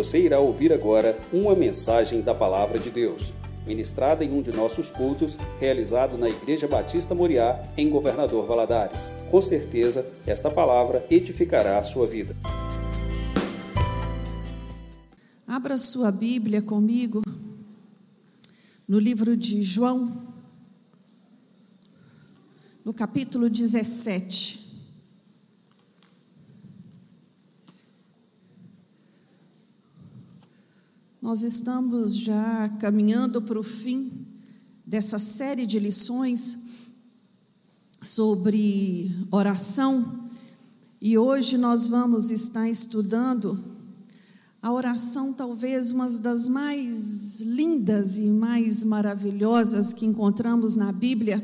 Você irá ouvir agora uma mensagem da Palavra de Deus, ministrada em um de nossos cultos, realizado na Igreja Batista Moriá, em Governador Valadares. Com certeza, esta palavra edificará a sua vida. Abra sua Bíblia comigo no livro de João, no capítulo 17. Nós estamos já caminhando para o fim dessa série de lições sobre oração e hoje nós vamos estar estudando a oração, talvez uma das mais lindas e mais maravilhosas que encontramos na Bíblia,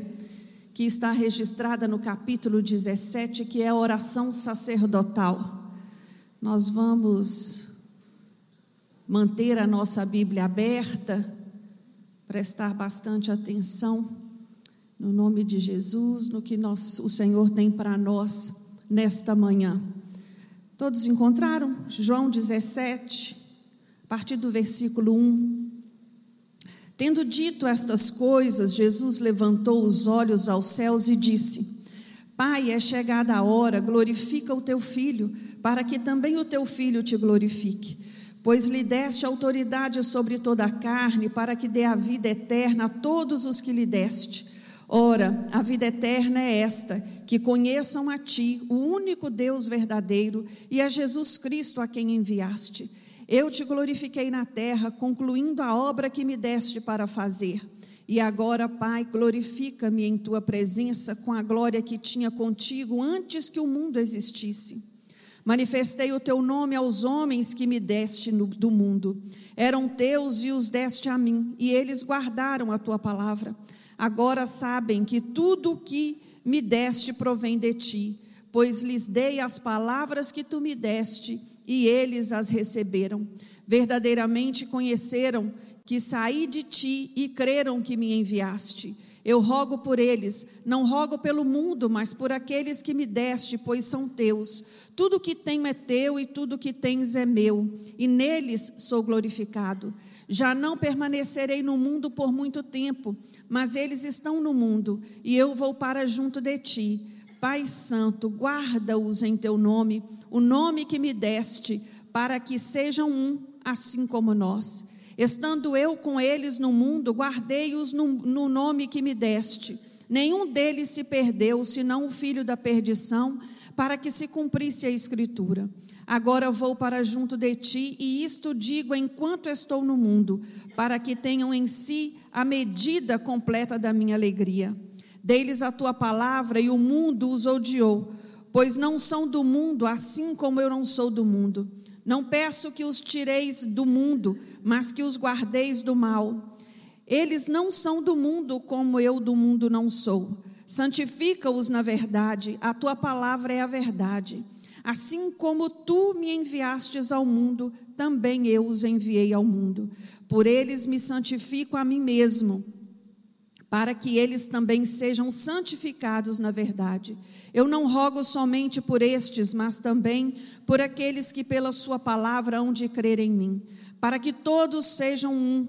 que está registrada no capítulo 17, que é a oração sacerdotal. Nós vamos manter a nossa Bíblia aberta, prestar bastante atenção no nome de Jesus, no que nós, o Senhor tem para nós nesta manhã. Todos encontraram? João 17, a partir do versículo 1. Tendo dito estas coisas, Jesus levantou os olhos aos céus e disse: Pai, é chegada a hora, glorifica o teu filho, para que também o teu filho te glorifique pois lhe deste autoridade sobre toda a carne, para que dê a vida eterna a todos os que lhe deste. Ora, a vida eterna é esta: que conheçam a ti, o único Deus verdadeiro, e a Jesus Cristo a quem enviaste. Eu te glorifiquei na terra, concluindo a obra que me deste para fazer. E agora, Pai, glorifica-me em tua presença com a glória que tinha contigo antes que o mundo existisse. Manifestei o teu nome aos homens que me deste no, do mundo. Eram teus e os deste a mim, e eles guardaram a tua palavra. Agora sabem que tudo o que me deste provém de ti, pois lhes dei as palavras que tu me deste, e eles as receberam. Verdadeiramente conheceram que saí de ti e creram que me enviaste. Eu rogo por eles, não rogo pelo mundo, mas por aqueles que me deste, pois são teus. Tudo que tenho é teu e tudo que tens é meu, e neles sou glorificado. Já não permanecerei no mundo por muito tempo, mas eles estão no mundo, e eu vou para junto de ti. Pai Santo, guarda-os em teu nome, o nome que me deste, para que sejam um, assim como nós. Estando eu com eles no mundo, guardei-os no, no nome que me deste. Nenhum deles se perdeu, senão o filho da perdição, para que se cumprisse a escritura. Agora vou para junto de ti, e isto digo enquanto estou no mundo, para que tenham em si a medida completa da minha alegria. Dei-lhes a tua palavra, e o mundo os odiou, pois não são do mundo, assim como eu não sou do mundo. Não peço que os tireis do mundo, mas que os guardeis do mal. Eles não são do mundo, como eu do mundo não sou. Santifica-os na verdade, a tua palavra é a verdade. Assim como tu me enviastes ao mundo, também eu os enviei ao mundo. Por eles me santifico a mim mesmo para que eles também sejam santificados na verdade. Eu não rogo somente por estes, mas também por aqueles que pela Sua palavra hão de crer em mim, para que todos sejam um,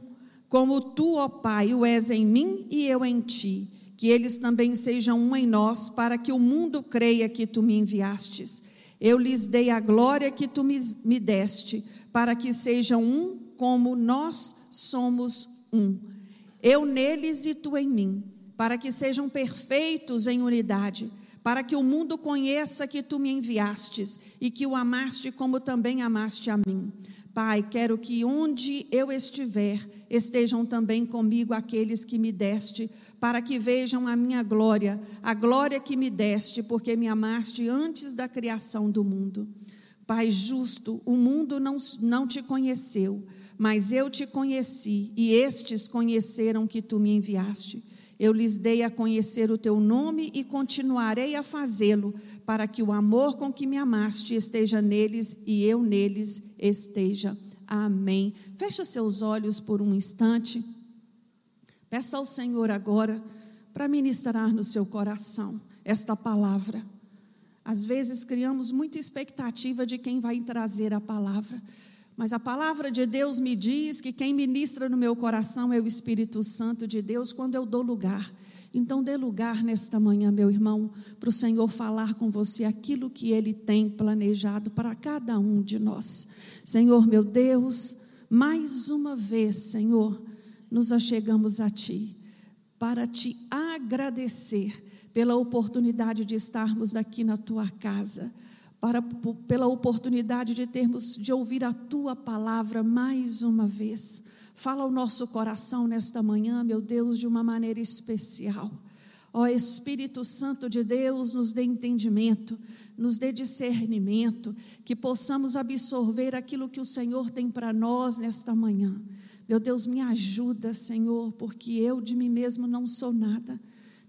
como tu, ó Pai, o és em mim e eu em ti, que eles também sejam um em nós, para que o mundo creia que tu me enviastes. Eu lhes dei a glória que tu me, me deste, para que sejam um como nós somos um eu neles e tu em mim, para que sejam perfeitos em unidade, para que o mundo conheça que tu me enviastes e que o amaste como também amaste a mim. Pai, quero que onde eu estiver, estejam também comigo aqueles que me deste, para que vejam a minha glória, a glória que me deste, porque me amaste antes da criação do mundo. Pai justo, o mundo não, não te conheceu mas eu te conheci, e estes conheceram que tu me enviaste. Eu lhes dei a conhecer o teu nome e continuarei a fazê-lo, para que o amor com que me amaste esteja neles e eu neles esteja. Amém. Fecha seus olhos por um instante. Peça ao Senhor agora para ministrar no seu coração esta palavra. Às vezes criamos muita expectativa de quem vai trazer a palavra, Mas a palavra de Deus me diz que quem ministra no meu coração é o Espírito Santo de Deus quando eu dou lugar. Então, dê lugar nesta manhã, meu irmão, para o Senhor falar com você aquilo que Ele tem planejado para cada um de nós. Senhor, meu Deus, mais uma vez, Senhor, nos achegamos a Ti para te agradecer pela oportunidade de estarmos aqui na Tua casa para, pela oportunidade de termos de ouvir a tua palavra mais uma vez. Fala o nosso coração nesta manhã, meu Deus, de uma maneira especial. Ó Espírito Santo de Deus, nos dê entendimento, nos dê discernimento, que possamos absorver aquilo que o Senhor tem para nós nesta manhã. Meu Deus, me ajuda, Senhor, porque eu de mim mesmo não sou nada.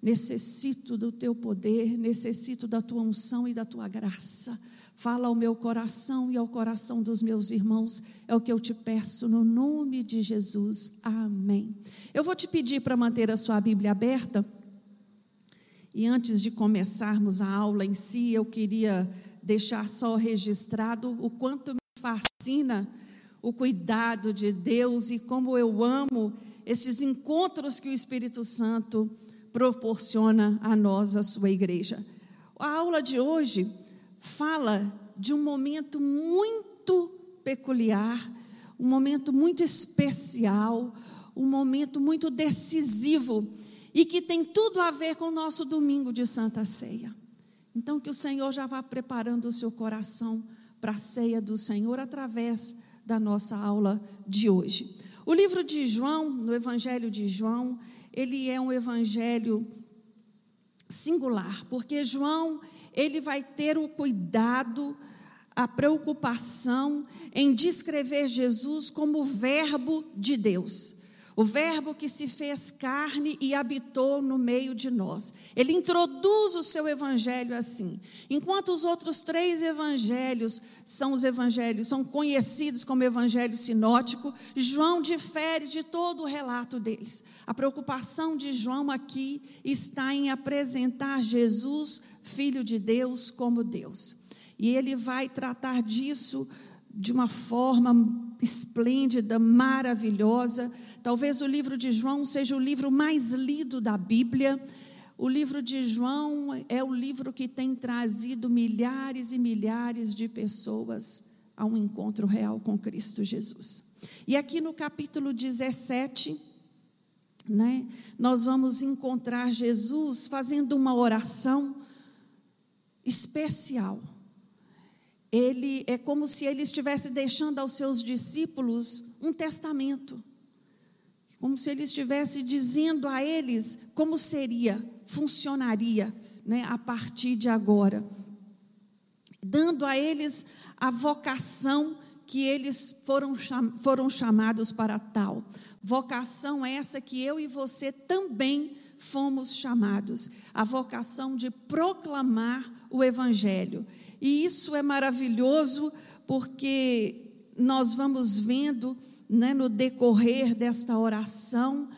Necessito do teu poder, necessito da tua unção e da tua graça. Fala ao meu coração e ao coração dos meus irmãos, é o que eu te peço no nome de Jesus. Amém. Eu vou te pedir para manter a sua Bíblia aberta. E antes de começarmos a aula em si, eu queria deixar só registrado o quanto me fascina o cuidado de Deus e como eu amo esses encontros que o Espírito Santo proporciona a nós, a sua igreja. A aula de hoje fala de um momento muito peculiar, um momento muito especial, um momento muito decisivo e que tem tudo a ver com o nosso domingo de Santa Ceia. Então, que o Senhor já vá preparando o seu coração para a ceia do Senhor através da nossa aula de hoje. O livro de João, no Evangelho de João, ele é um evangelho singular, porque João, ele vai ter o cuidado, a preocupação em descrever Jesus como verbo de Deus o Verbo que se fez carne e habitou no meio de nós. Ele introduz o seu evangelho assim. Enquanto os outros três evangelhos são os evangelhos, são conhecidos como evangelho sinótico, João difere de todo o relato deles. A preocupação de João aqui está em apresentar Jesus, filho de Deus, como Deus. E ele vai tratar disso de uma forma esplêndida, maravilhosa. Talvez o livro de João seja o livro mais lido da Bíblia. O livro de João é o livro que tem trazido milhares e milhares de pessoas a um encontro real com Cristo Jesus. E aqui no capítulo 17, né, nós vamos encontrar Jesus fazendo uma oração especial ele é como se ele estivesse deixando aos seus discípulos um testamento. Como se ele estivesse dizendo a eles como seria, funcionaria, né, a partir de agora. Dando a eles a vocação que eles foram, foram chamados para tal. Vocação essa que eu e você também fomos chamados. A vocação de proclamar o Evangelho. E isso é maravilhoso porque nós vamos vendo né, no decorrer desta oração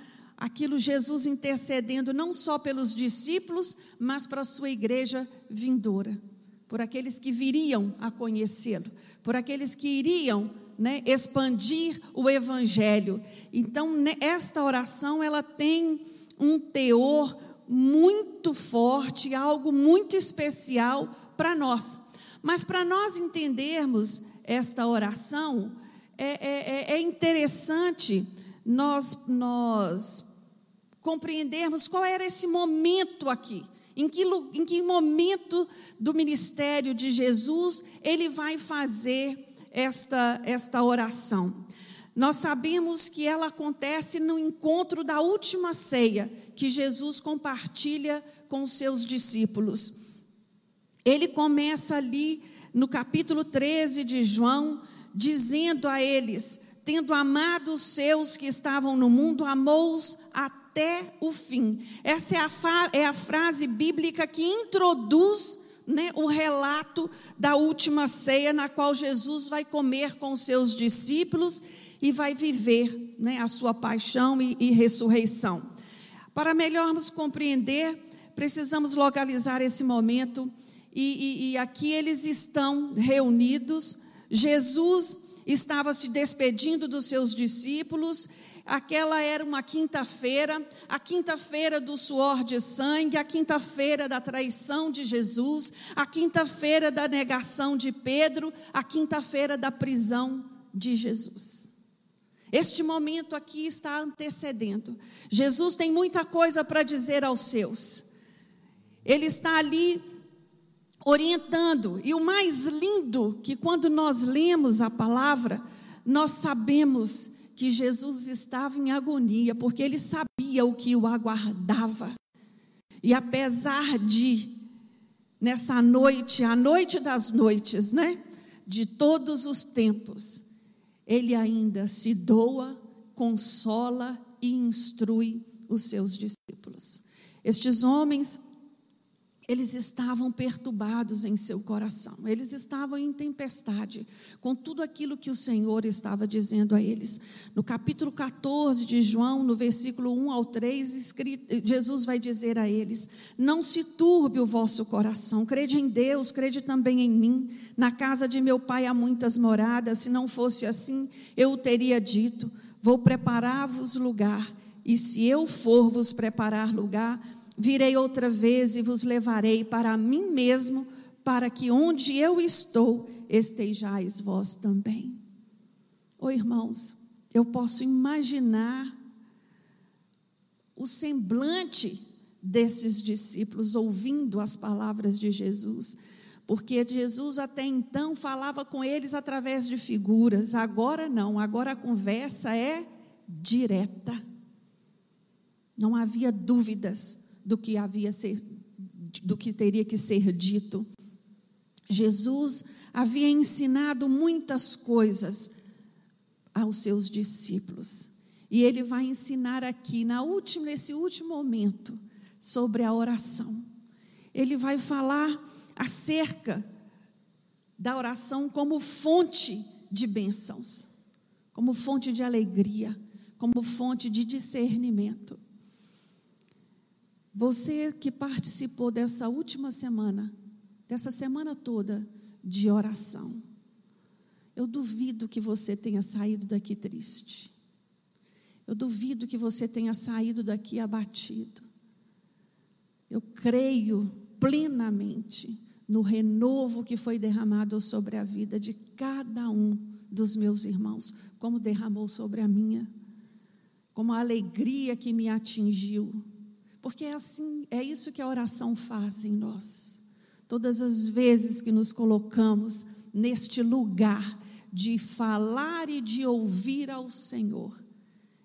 aquilo Jesus intercedendo não só pelos discípulos, mas para a sua igreja vindoura, por aqueles que viriam a conhecê-lo, por aqueles que iriam né, expandir o evangelho. Então, né, esta oração ela tem um teor muito forte, algo muito especial para nós. Mas para nós entendermos esta oração, é, é, é, é interessante nós, nós compreendermos qual era esse momento aqui. Em que, em que momento do ministério de Jesus ele vai fazer esta, esta oração? Nós sabemos que ela acontece no encontro da última ceia que Jesus compartilha com os seus discípulos. Ele começa ali no capítulo 13 de João, dizendo a eles: Tendo amado os seus que estavam no mundo, amou-os até o fim. Essa é a, é a frase bíblica que introduz né, o relato da última ceia, na qual Jesus vai comer com os seus discípulos e vai viver né, a sua paixão e, e ressurreição. Para melhormos compreender, precisamos localizar esse momento, e, e, e aqui eles estão reunidos. Jesus estava se despedindo dos seus discípulos. Aquela era uma quinta-feira, a quinta-feira do suor de sangue, a quinta-feira da traição de Jesus, a quinta-feira da negação de Pedro, a quinta-feira da prisão de Jesus. Este momento aqui está antecedendo. Jesus tem muita coisa para dizer aos seus. Ele está ali orientando. E o mais lindo que quando nós lemos a palavra, nós sabemos que Jesus estava em agonia, porque ele sabia o que o aguardava. E apesar de nessa noite, a noite das noites, né, de todos os tempos, ele ainda se doa, consola e instrui os seus discípulos. Estes homens eles estavam perturbados em seu coração, eles estavam em tempestade com tudo aquilo que o Senhor estava dizendo a eles. No capítulo 14 de João, no versículo 1 ao 3, escrito, Jesus vai dizer a eles: Não se turbe o vosso coração, crede em Deus, crede também em mim. Na casa de meu pai há muitas moradas, se não fosse assim, eu o teria dito: Vou preparar-vos lugar, e se eu for vos preparar lugar, Virei outra vez e vos levarei para mim mesmo, para que onde eu estou estejais vós também. Ô oh, irmãos, eu posso imaginar o semblante desses discípulos ouvindo as palavras de Jesus, porque Jesus até então falava com eles através de figuras, agora não, agora a conversa é direta. Não havia dúvidas do que havia ser, do que teria que ser dito. Jesus havia ensinado muitas coisas aos seus discípulos. E ele vai ensinar aqui, na última, nesse último momento, sobre a oração. Ele vai falar acerca da oração como fonte de bênçãos, como fonte de alegria, como fonte de discernimento. Você que participou dessa última semana, dessa semana toda de oração, eu duvido que você tenha saído daqui triste. Eu duvido que você tenha saído daqui abatido. Eu creio plenamente no renovo que foi derramado sobre a vida de cada um dos meus irmãos, como derramou sobre a minha, como a alegria que me atingiu porque é assim, é isso que a oração faz em nós. Todas as vezes que nos colocamos neste lugar de falar e de ouvir ao Senhor,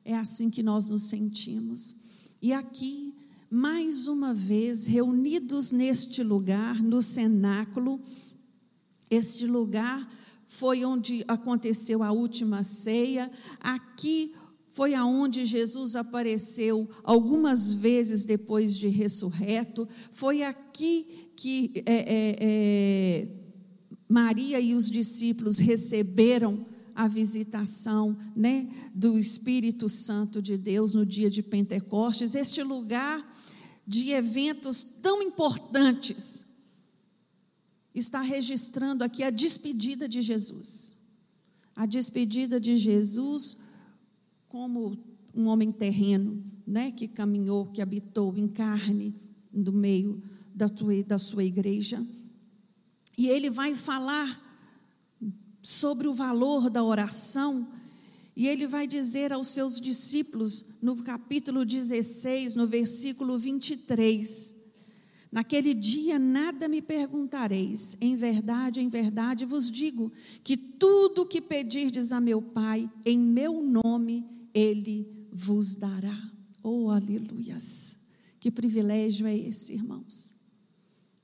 é assim que nós nos sentimos. E aqui, mais uma vez, reunidos neste lugar, no cenáculo, este lugar foi onde aconteceu a última ceia, aqui foi aonde Jesus apareceu algumas vezes depois de ressurreto, foi aqui que é, é, é, Maria e os discípulos receberam a visitação né, do Espírito Santo de Deus no dia de Pentecostes, este lugar de eventos tão importantes está registrando aqui a despedida de Jesus. A despedida de Jesus como um homem terreno, né, que caminhou, que habitou em carne no meio da, tua, da sua igreja. E ele vai falar sobre o valor da oração, e ele vai dizer aos seus discípulos, no capítulo 16, no versículo 23, Naquele dia nada me perguntareis, em verdade, em verdade vos digo, que tudo o que pedirdes a meu Pai, em meu nome, ele vos dará. Oh, aleluias! Que privilégio é esse, irmãos?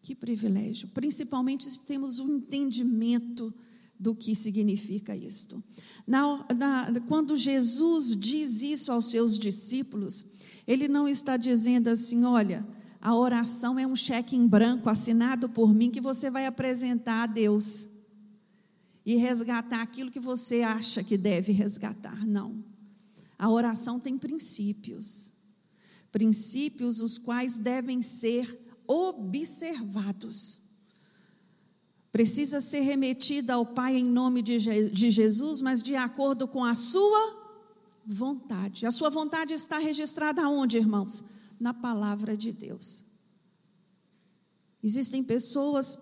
Que privilégio, principalmente se temos um entendimento do que significa isto. Na, na, quando Jesus diz isso aos seus discípulos, ele não está dizendo assim: olha, a oração é um cheque em branco assinado por mim que você vai apresentar a Deus e resgatar aquilo que você acha que deve resgatar. Não. A oração tem princípios, princípios os quais devem ser observados. precisa ser remetida ao Pai em nome de, de Jesus, mas de acordo com a sua vontade. A sua vontade está registrada onde, irmãos? Na palavra de Deus. Existem pessoas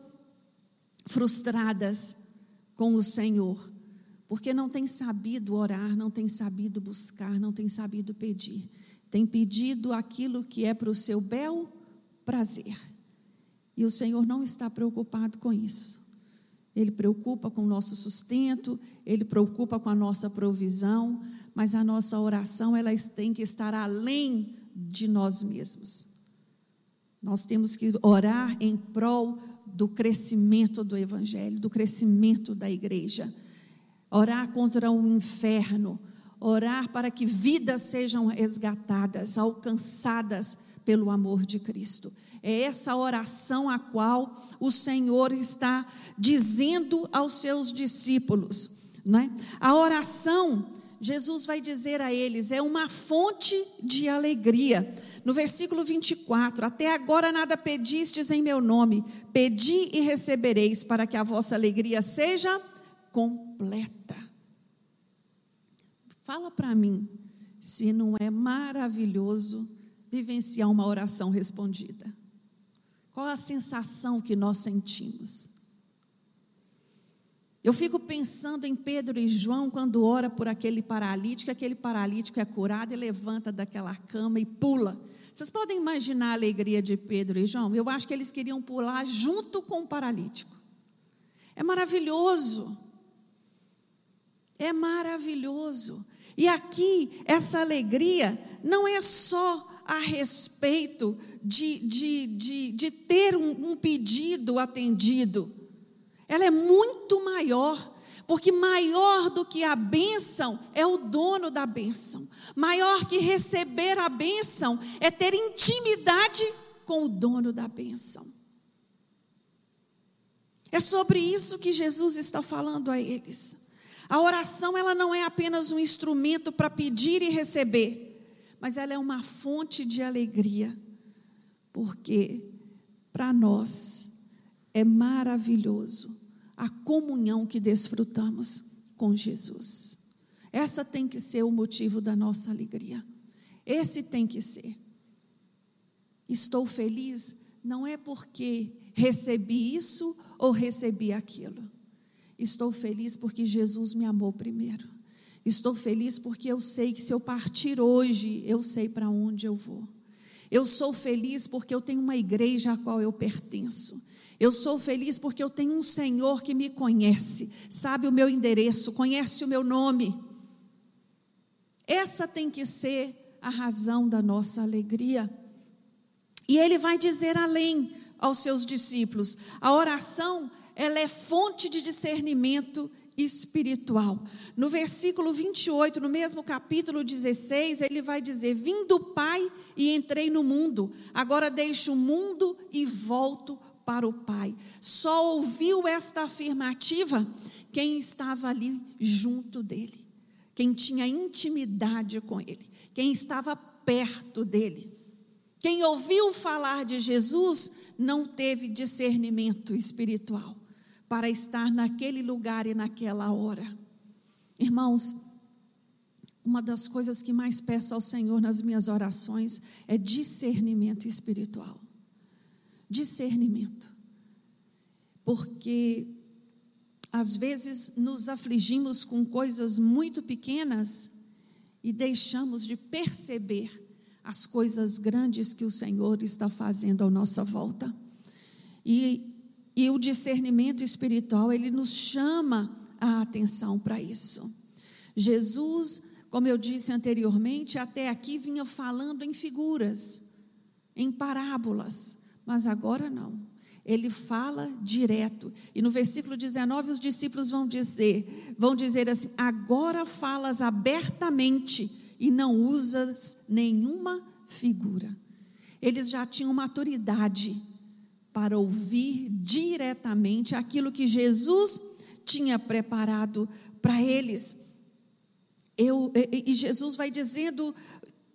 frustradas com o Senhor, porque não têm sabido orar, não têm sabido buscar, não têm sabido pedir. Tem pedido aquilo que é para o seu bel prazer. E o Senhor não está preocupado com isso. Ele preocupa com o nosso sustento, ele preocupa com a nossa provisão, mas a nossa oração ela tem que estar além de nós mesmos. Nós temos que orar em prol do crescimento do evangelho, do crescimento da igreja. Orar contra o inferno, orar para que vidas sejam resgatadas, alcançadas pelo amor de Cristo. É essa oração a qual o Senhor está dizendo aos seus discípulos. Né? A oração, Jesus vai dizer a eles, é uma fonte de alegria. No versículo 24: Até agora nada pedistes em meu nome, pedi e recebereis, para que a vossa alegria seja completa. Fala para mim se não é maravilhoso vivenciar uma oração respondida. Qual a sensação que nós sentimos? Eu fico pensando em Pedro e João quando ora por aquele paralítico, aquele paralítico é curado e levanta daquela cama e pula. Vocês podem imaginar a alegria de Pedro e João? Eu acho que eles queriam pular junto com o paralítico. É maravilhoso. É maravilhoso. E aqui, essa alegria não é só a respeito de, de, de, de ter um, um pedido atendido. Ela é muito maior, porque maior do que a bênção é o dono da bênção. Maior que receber a bênção é ter intimidade com o dono da bênção. É sobre isso que Jesus está falando a eles. A oração ela não é apenas um instrumento para pedir e receber mas ela é uma fonte de alegria, porque para nós é maravilhoso a comunhão que desfrutamos com Jesus. Essa tem que ser o motivo da nossa alegria. Esse tem que ser. Estou feliz não é porque recebi isso ou recebi aquilo. Estou feliz porque Jesus me amou primeiro. Estou feliz porque eu sei que se eu partir hoje, eu sei para onde eu vou. Eu sou feliz porque eu tenho uma igreja a qual eu pertenço. Eu sou feliz porque eu tenho um Senhor que me conhece, sabe o meu endereço, conhece o meu nome. Essa tem que ser a razão da nossa alegria. E ele vai dizer além aos seus discípulos: a oração, ela é fonte de discernimento espiritual. No versículo 28, no mesmo capítulo 16, ele vai dizer: Vim do Pai e entrei no mundo, agora deixo o mundo e volto para o Pai. Só ouviu esta afirmativa quem estava ali junto dele, quem tinha intimidade com ele, quem estava perto dele. Quem ouviu falar de Jesus não teve discernimento espiritual para estar naquele lugar e naquela hora. Irmãos, uma das coisas que mais peço ao Senhor nas minhas orações é discernimento espiritual. Discernimento. Porque às vezes nos afligimos com coisas muito pequenas e deixamos de perceber as coisas grandes que o Senhor está fazendo à nossa volta. E e o discernimento espiritual, ele nos chama a atenção para isso. Jesus, como eu disse anteriormente, até aqui vinha falando em figuras, em parábolas, mas agora não. Ele fala direto. E no versículo 19 os discípulos vão dizer, vão dizer assim: "Agora falas abertamente e não usas nenhuma figura". Eles já tinham maturidade para ouvir diretamente aquilo que Jesus tinha preparado para eles. Eu, e Jesus vai dizendo,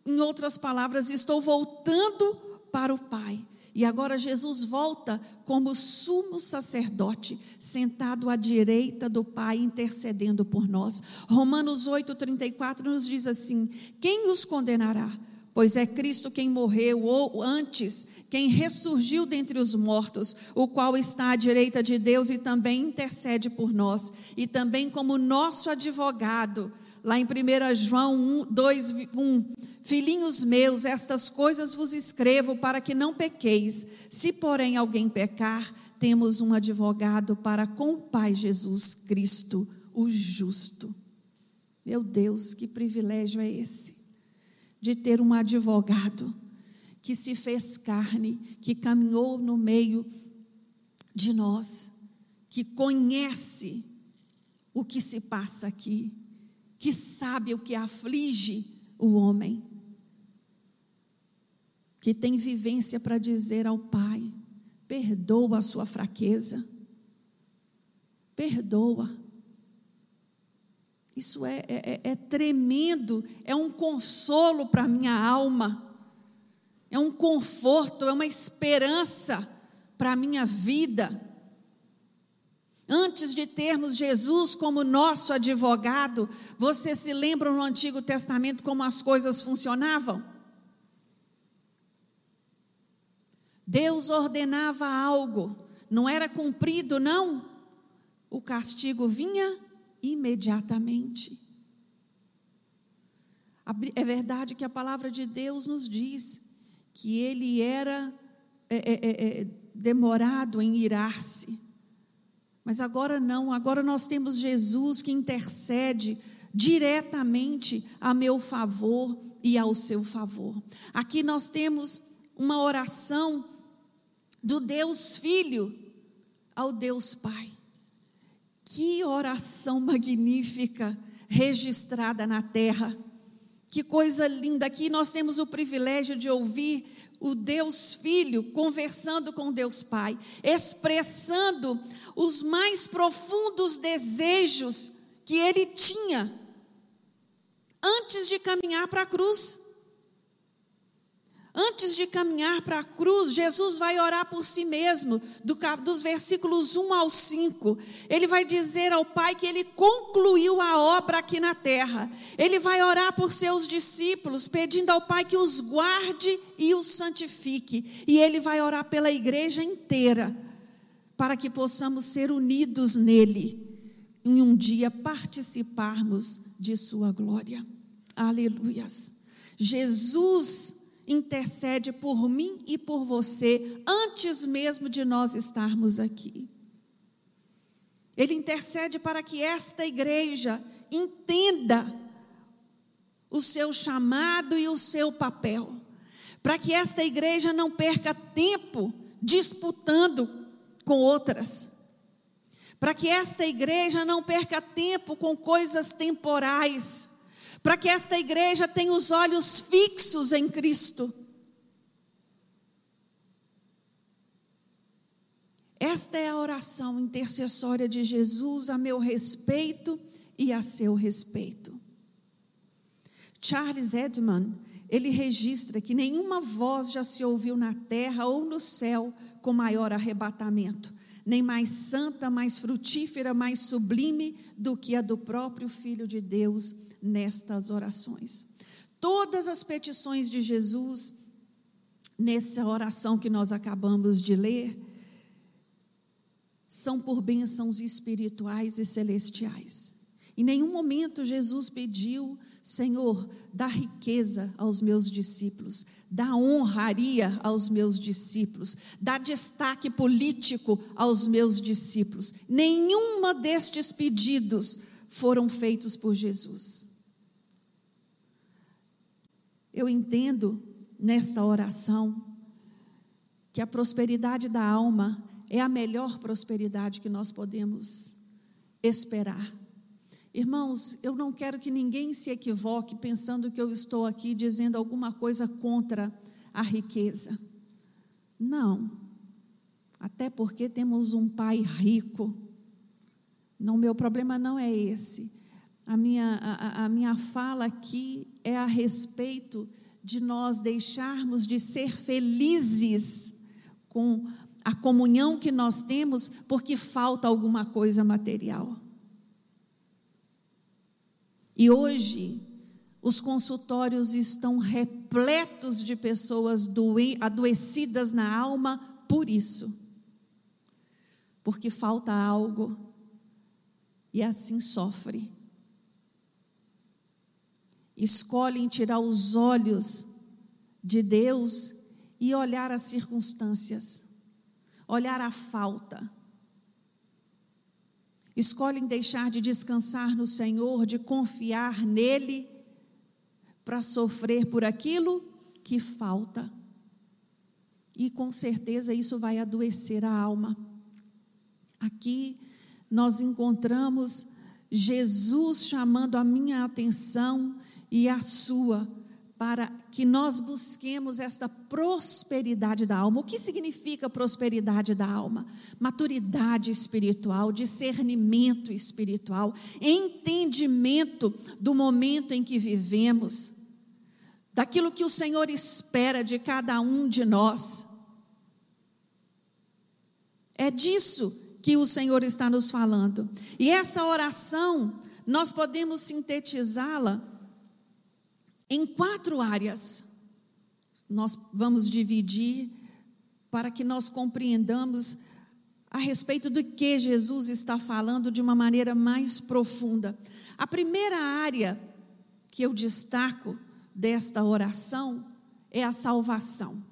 em outras palavras, estou voltando para o Pai. E agora Jesus volta como sumo sacerdote, sentado à direita do Pai, intercedendo por nós. Romanos 8,34 nos diz assim: Quem os condenará? Pois é Cristo quem morreu, ou antes, quem ressurgiu dentre os mortos, o qual está à direita de Deus e também intercede por nós, e também como nosso advogado. Lá em 1 João 1, 2, 1, Filhinhos meus, estas coisas vos escrevo para que não pequeis. Se, porém, alguém pecar, temos um advogado para com o Pai Jesus Cristo, o justo. Meu Deus, que privilégio é esse? De ter um advogado que se fez carne, que caminhou no meio de nós, que conhece o que se passa aqui, que sabe o que aflige o homem, que tem vivência para dizer ao Pai: perdoa a sua fraqueza, perdoa isso é, é, é, é tremendo, é um consolo para a minha alma, é um conforto, é uma esperança para a minha vida. Antes de termos Jesus como nosso advogado, você se lembra no Antigo Testamento como as coisas funcionavam? Deus ordenava algo, não era cumprido, não. O castigo vinha imediatamente. É verdade que a palavra de Deus nos diz que ele era é, é, é, é, demorado em irar-se. Mas agora não, agora nós temos Jesus que intercede diretamente a meu favor e ao seu favor. Aqui nós temos uma oração do Deus Filho ao Deus Pai. Que oração magnífica registrada na terra. Que coisa linda. Aqui nós temos o privilégio de ouvir o Deus Filho conversando com Deus Pai, expressando os mais profundos desejos que ele tinha antes de caminhar para a cruz. Antes de caminhar para a cruz, Jesus vai orar por si mesmo, do, dos versículos 1 ao 5. Ele vai dizer ao Pai que ele concluiu a obra aqui na terra. Ele vai orar por seus discípulos, pedindo ao Pai que os guarde e os santifique. E ele vai orar pela igreja inteira, para que possamos ser unidos nele e um dia participarmos de sua glória. Aleluias. Jesus intercede por mim e por você antes mesmo de nós estarmos aqui. Ele intercede para que esta igreja entenda o seu chamado e o seu papel, para que esta igreja não perca tempo disputando com outras, para que esta igreja não perca tempo com coisas temporais para que esta igreja tenha os olhos fixos em Cristo. Esta é a oração intercessória de Jesus a meu respeito e a seu respeito. Charles Edmund, ele registra que nenhuma voz já se ouviu na terra ou no céu com maior arrebatamento, nem mais santa, mais frutífera, mais sublime do que a do próprio Filho de Deus nestas orações. Todas as petições de Jesus, nessa oração que nós acabamos de ler, são por bênçãos espirituais e celestiais. Em nenhum momento Jesus pediu, Senhor, dá riqueza aos meus discípulos, dá honraria aos meus discípulos, dá destaque político aos meus discípulos. Nenhuma destes pedidos foram feitos por Jesus. Eu entendo nessa oração que a prosperidade da alma é a melhor prosperidade que nós podemos esperar. Irmãos, eu não quero que ninguém se equivoque pensando que eu estou aqui dizendo alguma coisa contra a riqueza. Não. Até porque temos um pai rico. Não, meu problema não é esse. A minha, a, a minha fala aqui é a respeito de nós deixarmos de ser felizes com a comunhão que nós temos porque falta alguma coisa material. E hoje, os consultórios estão repletos de pessoas adoecidas na alma por isso. Porque falta algo e assim sofre. Escolhem tirar os olhos de Deus e olhar as circunstâncias, olhar a falta. Escolhem deixar de descansar no Senhor, de confiar nele, para sofrer por aquilo que falta. E com certeza isso vai adoecer a alma. Aqui nós encontramos Jesus chamando a minha atenção e a sua para que nós busquemos esta prosperidade da alma. O que significa prosperidade da alma? Maturidade espiritual, discernimento espiritual, entendimento do momento em que vivemos, daquilo que o Senhor espera de cada um de nós. É disso que o Senhor está nos falando. E essa oração, nós podemos sintetizá-la em quatro áreas. Nós vamos dividir para que nós compreendamos a respeito do que Jesus está falando de uma maneira mais profunda. A primeira área que eu destaco desta oração é a salvação.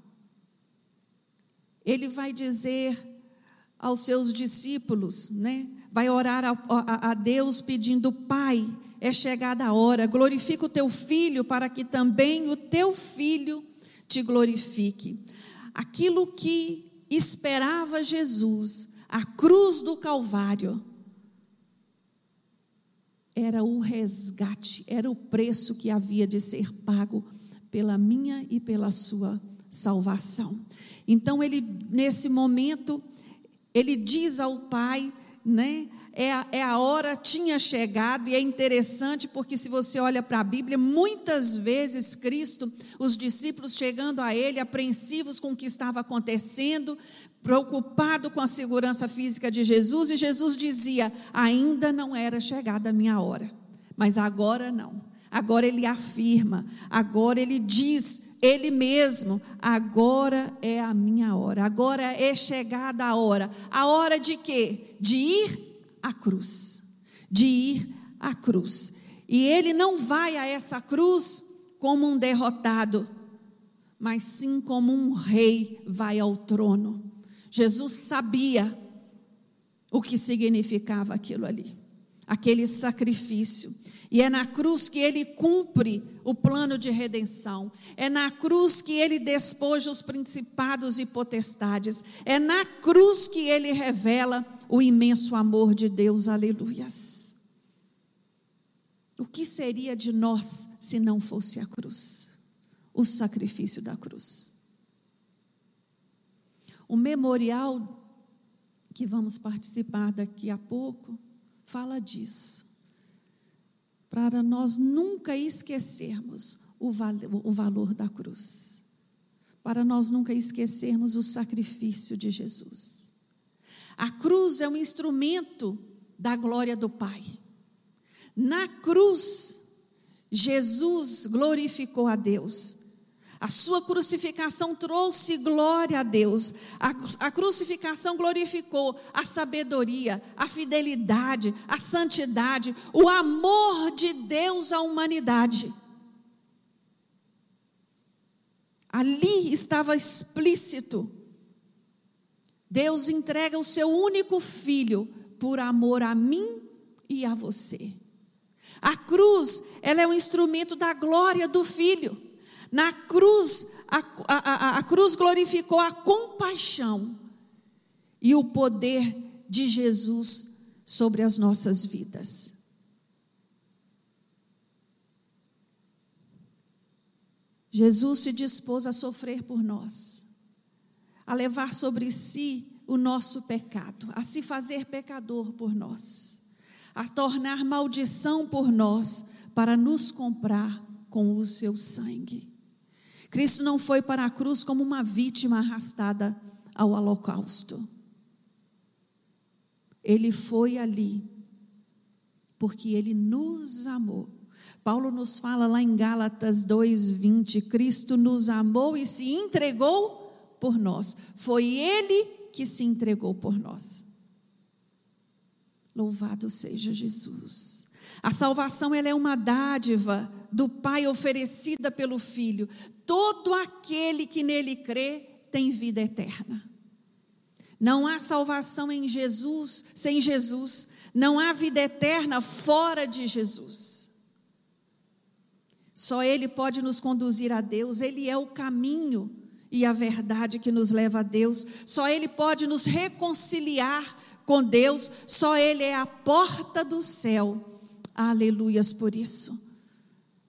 Ele vai dizer aos seus discípulos, né? Vai orar a, a, a Deus pedindo: Pai, é chegada a hora, glorifica o teu filho para que também o teu filho te glorifique. Aquilo que esperava Jesus, a cruz do Calvário, era o resgate, era o preço que havia de ser pago pela minha e pela sua salvação. Então ele nesse momento ele diz ao pai, né? É a, é a hora tinha chegado, e é interessante porque, se você olha para a Bíblia, muitas vezes Cristo, os discípulos chegando a Ele, apreensivos com o que estava acontecendo, preocupado com a segurança física de Jesus, e Jesus dizia: ainda não era chegada a minha hora, mas agora não. Agora ele afirma, agora ele diz, ele mesmo, agora é a minha hora, agora é chegada a hora. A hora de quê? De ir à cruz, de ir à cruz. E ele não vai a essa cruz como um derrotado, mas sim como um rei vai ao trono. Jesus sabia o que significava aquilo ali, aquele sacrifício. E é na cruz que ele cumpre o plano de redenção. É na cruz que ele despoja os principados e potestades. É na cruz que ele revela o imenso amor de Deus. Aleluias. O que seria de nós se não fosse a cruz? O sacrifício da cruz. O memorial que vamos participar daqui a pouco fala disso para nós nunca esquecermos o, val o valor da cruz, para nós nunca esquecermos o sacrifício de Jesus. A cruz é um instrumento da glória do Pai. Na cruz, Jesus glorificou a Deus. A sua crucificação trouxe glória a Deus. A, a, crucificação glorificou a sabedoria, a fidelidade, a santidade, o amor de Deus à humanidade. Ali estava explícito. Deus entrega o seu único filho por amor a mim e a você. A cruz, ela é um instrumento da glória do filho. Na cruz, a, a, a, cruz glorificou a compaixão e o poder de Jesus sobre as nossas vidas. Jesus se dispôs a sofrer por nós, a levar sobre si o nosso pecado, a se fazer pecador por nós, a tornar maldição por nós, para nos comprar com o seu sangue. Cristo não foi para a cruz como uma vítima arrastada ao holocausto. Ele foi ali porque ele nos amou. Paulo nos fala lá em Gálatas 2:20, Cristo nos amou e se entregou por nós. Foi ele que se entregou por nós. Louvado seja Jesus. A salvação ela é uma dádiva do Pai oferecida pelo Filho. Todo aquele que nele crê tem vida eterna. Não há salvação em Jesus sem Jesus. Não há vida eterna fora de Jesus. Só Ele pode nos conduzir a Deus, Ele é o caminho e a verdade que nos leva a Deus. Só Ele pode nos reconciliar com Deus, só Ele é a porta do céu. Aleluias por isso.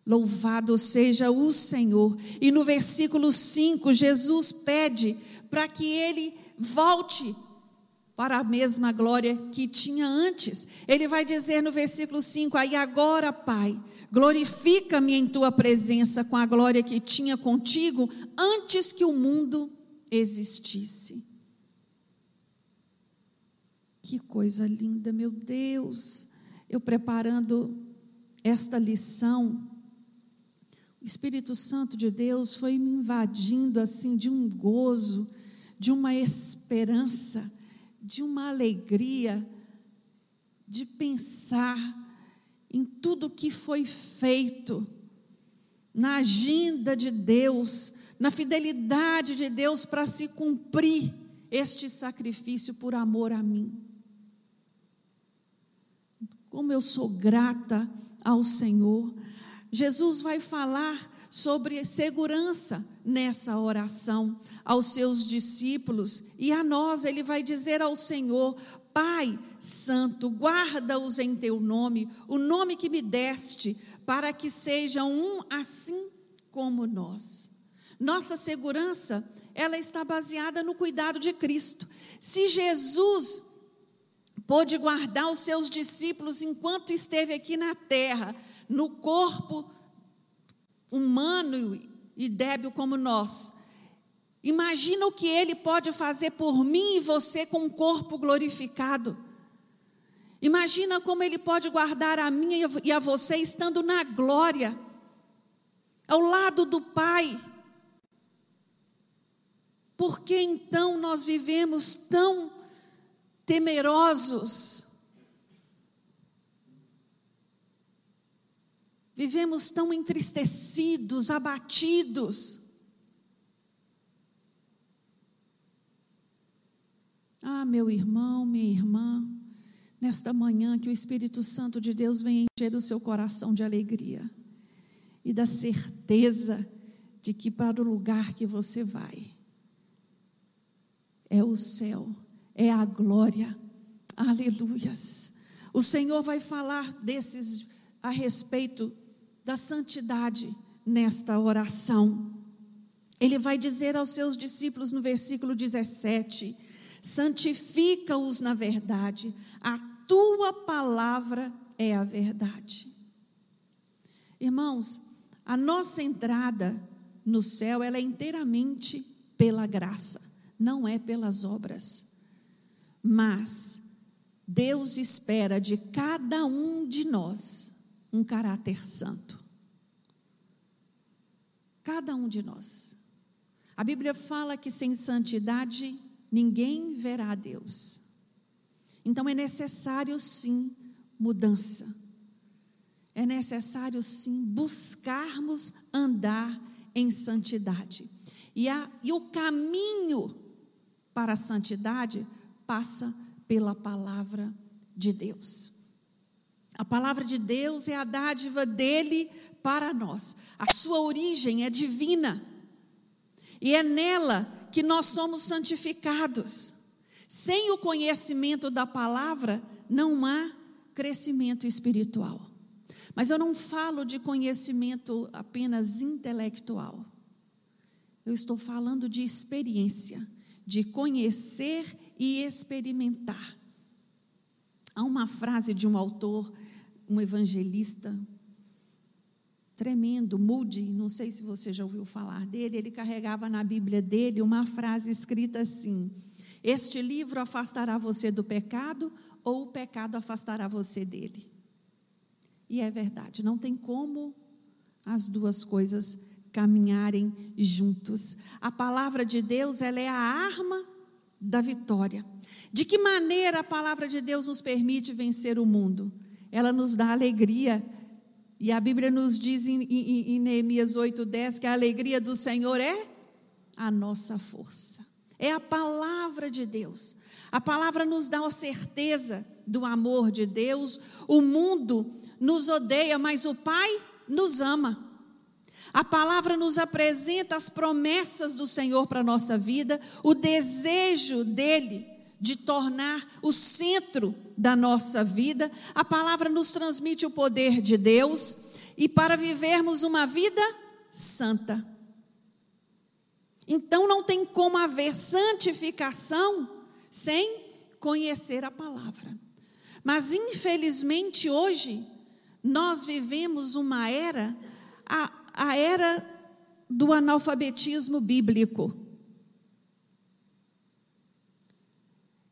Louvado seja o Senhor. E no versículo 5, Jesus pede para que ele volte para a mesma glória que tinha antes. Ele vai dizer no versículo 5: Aí agora, Pai, glorifica-me em tua presença com a glória que tinha contigo antes que o mundo existisse. Que coisa linda, meu Deus. Eu preparando esta lição, Espírito Santo de Deus foi me invadindo assim de um gozo, de uma esperança de uma alegria de pensar em tudo que foi feito, na agenda de Deus, na fidelidade de Deus para se cumprir este sacrifício por amor a mim. Como eu sou grata ao Senhor. Jesus vai falar sobre segurança nessa oração aos seus discípulos e a nós. Ele vai dizer ao Senhor: Pai Santo, guarda-os em teu nome, o nome que me deste, para que sejam um assim como nós. Nossa segurança, ela está baseada no cuidado de Cristo. Se Jesus pôde guardar os seus discípulos enquanto esteve aqui na terra, no corpo humano e débil como nós. Imagina o que ele pode fazer por mim e você com um corpo glorificado. Imagina como ele pode guardar a mim e a você estando na glória, ao lado do Pai. Por que então nós vivemos tão temerosos? Vivemos tão entristecidos, abatidos. Ah, meu irmão, minha irmã, nesta manhã que o Espírito Santo de Deus vem encher o seu coração de alegria e da certeza de que para o lugar que você vai é o céu, é a glória. Aleluias. O Senhor vai falar desses a respeito da santidade nesta oração. Ele vai dizer aos seus discípulos no versículo 17: santifica-os na verdade, a tua palavra é a verdade. Irmãos, a nossa entrada no céu ela é inteiramente pela graça, não é pelas obras. Mas Deus espera de cada um de nós um caráter santo. Cada um de nós. A Bíblia fala que sem santidade ninguém verá a Deus. Então é necessário sim mudança. É necessário sim buscarmos andar em santidade. E, a, e o caminho para a santidade passa pela palavra de Deus. A palavra de Deus é a dádiva dele para nós. A sua origem é divina. E é nela que nós somos santificados. Sem o conhecimento da palavra, não há crescimento espiritual. Mas eu não falo de conhecimento apenas intelectual. Eu estou falando de experiência, de conhecer e experimentar. Há uma frase de um autor um evangelista tremendo, Moody, não sei se você já ouviu falar dele, ele carregava na Bíblia dele uma frase escrita assim: Este livro afastará você do pecado ou o pecado afastará você dele. E é verdade, não tem como as duas coisas caminharem juntos. A palavra de Deus, ela é a arma da vitória. De que maneira a palavra de Deus nos permite vencer o mundo? Ela nos dá alegria. E a Bíblia nos diz em, em, em Neemias 8,10 que a alegria do Senhor é a nossa força. É a palavra de Deus. A palavra nos dá a certeza do amor de Deus. O mundo nos odeia, mas o Pai nos ama. A palavra nos apresenta as promessas do Senhor para a nossa vida, o desejo dele de tornar o centro da nossa vida. A palavra nos transmite o poder de Deus e para vivermos uma vida santa. Então não tem como haver santificação sem conhecer a palavra. Mas infelizmente hoje nós vivemos uma era a a era do analfabetismo bíblico.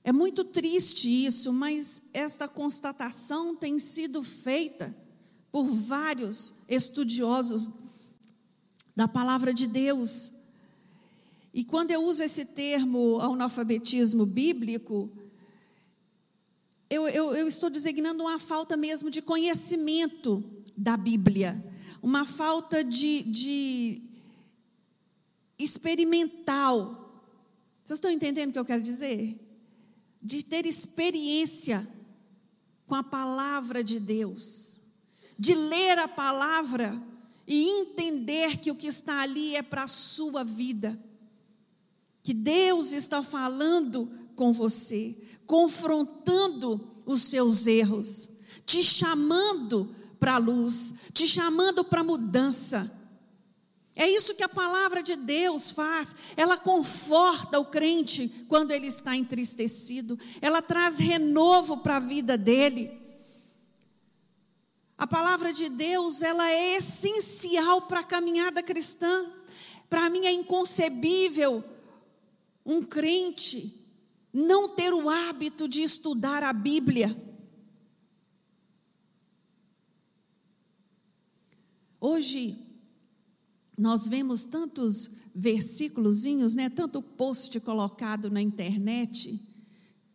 É muito triste isso, mas esta constatação tem sido feita por vários estudiosos da palavra de Deus. E quando eu uso esse termo analfabetismo bíblico, eu, eu, eu estou designando uma falta mesmo de conhecimento da Bíblia uma falta de, de experimental. Vocês estão entendendo o que eu quero dizer? De ter experiência com a palavra de Deus, de ler a palavra e entender que o que está ali é para a sua vida, que Deus está falando com você, confrontando os seus erros, te chamando para a luz, te chamando para mudança. É isso que a palavra de Deus faz. Ela conforta o crente quando ele está entristecido, ela traz renovo para a vida dele. A palavra de Deus, ela é essencial para a caminhada cristã. Para mim é inconcebível um crente não ter o hábito de estudar a Bíblia. Hoje nós vemos tantos versículozinhos, né, tanto post colocado na internet,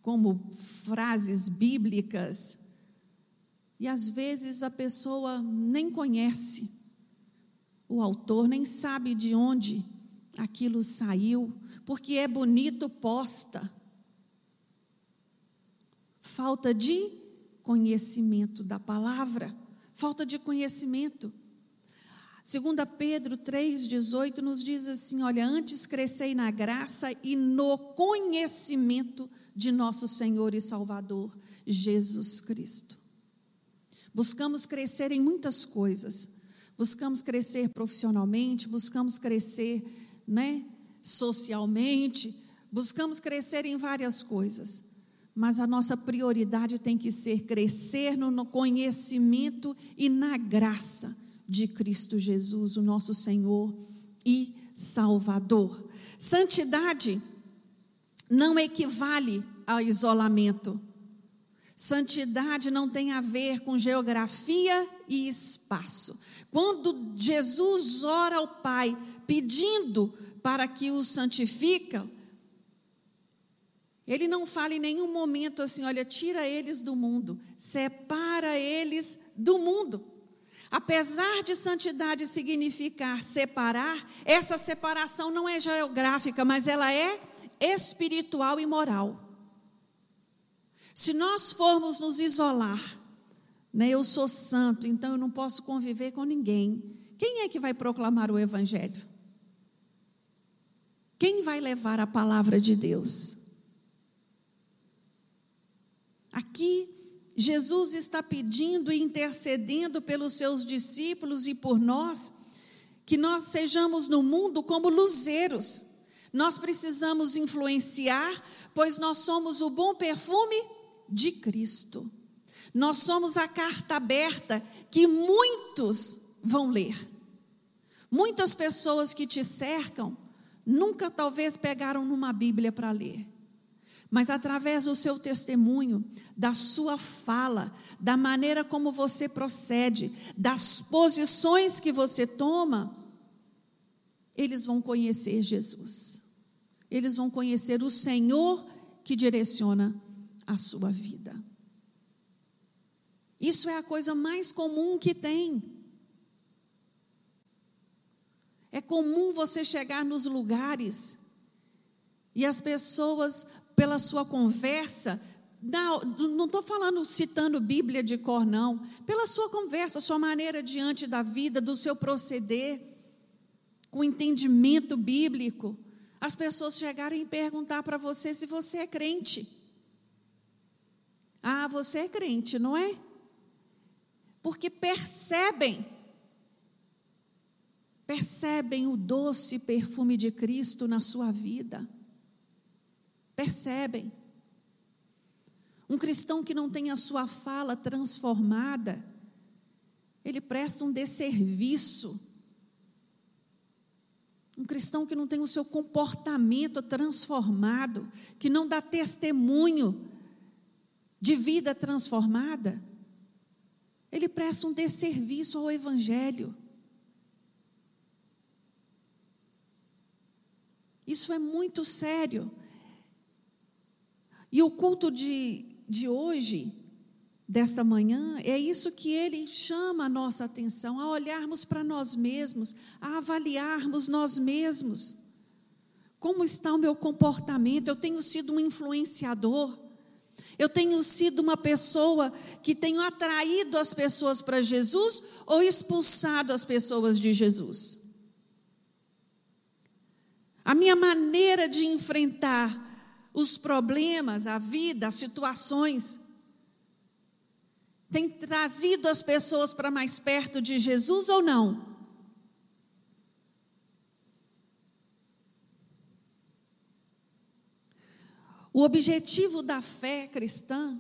como frases bíblicas, e às vezes a pessoa nem conhece o autor, nem sabe de onde aquilo saiu, porque é bonito posta. Falta de conhecimento da palavra, falta de conhecimento. Segunda Pedro 3:18 nos diz assim: olha, antes crescei na graça e no conhecimento de nosso Senhor e Salvador Jesus Cristo. Buscamos crescer em muitas coisas. Buscamos crescer profissionalmente, buscamos crescer, né, socialmente, buscamos crescer em várias coisas. Mas a nossa prioridade tem que ser crescer no conhecimento e na graça de Cristo Jesus, o nosso Senhor e Salvador. Santidade não equivale ao isolamento. Santidade não tem a ver com geografia e espaço. Quando Jesus ora ao Pai pedindo para que o santifica, ele não fala em nenhum momento assim, olha, tira eles do mundo, separa eles do mundo. Apesar de santidade significar separar, essa separação não é geográfica, mas ela é espiritual e moral. Se nós formos nos isolar, né, eu sou santo, então eu não posso conviver com ninguém. Quem é que vai proclamar o Evangelho? Quem vai levar a palavra de Deus? Aqui Jesus está pedindo e intercedendo pelos seus discípulos e por nós, que nós sejamos no mundo como luzeiros. Nós precisamos influenciar, pois nós somos o bom perfume de Cristo. Nós somos a carta aberta que muitos vão ler. Muitas pessoas que te cercam nunca talvez pegaram numa Bíblia para ler. Mas através do seu testemunho, da sua fala, da maneira como você procede, das posições que você toma, eles vão conhecer Jesus. Eles vão conhecer o Senhor que direciona a sua vida. Isso é a coisa mais comum que tem. É comum você chegar nos lugares e as pessoas, pela sua conversa, não estou falando citando Bíblia de cor, não. Pela sua conversa, sua maneira diante da vida, do seu proceder, com entendimento bíblico, as pessoas chegarem e perguntar para você se você é crente. Ah, você é crente, não é? Porque percebem, percebem o doce perfume de Cristo na sua vida. Percebem. Um cristão que não tem a sua fala transformada, ele presta um desserviço um cristão que não tem o seu comportamento transformado, que não dá testemunho de vida transformada, ele presta um desserviço ao Evangelho. Isso é muito sério. E o culto de, de hoje desta manhã, é isso que ele chama a nossa atenção, a olharmos para nós mesmos, a avaliarmos nós mesmos. Como está o meu comportamento? Eu tenho sido um influenciador? Eu tenho sido uma pessoa que tenho atraído as pessoas para Jesus ou expulsado as pessoas de Jesus? A minha maneira de enfrentar os problemas, a vida, as situações, tem trazido as pessoas para mais perto de Jesus ou não? O objetivo da fé cristã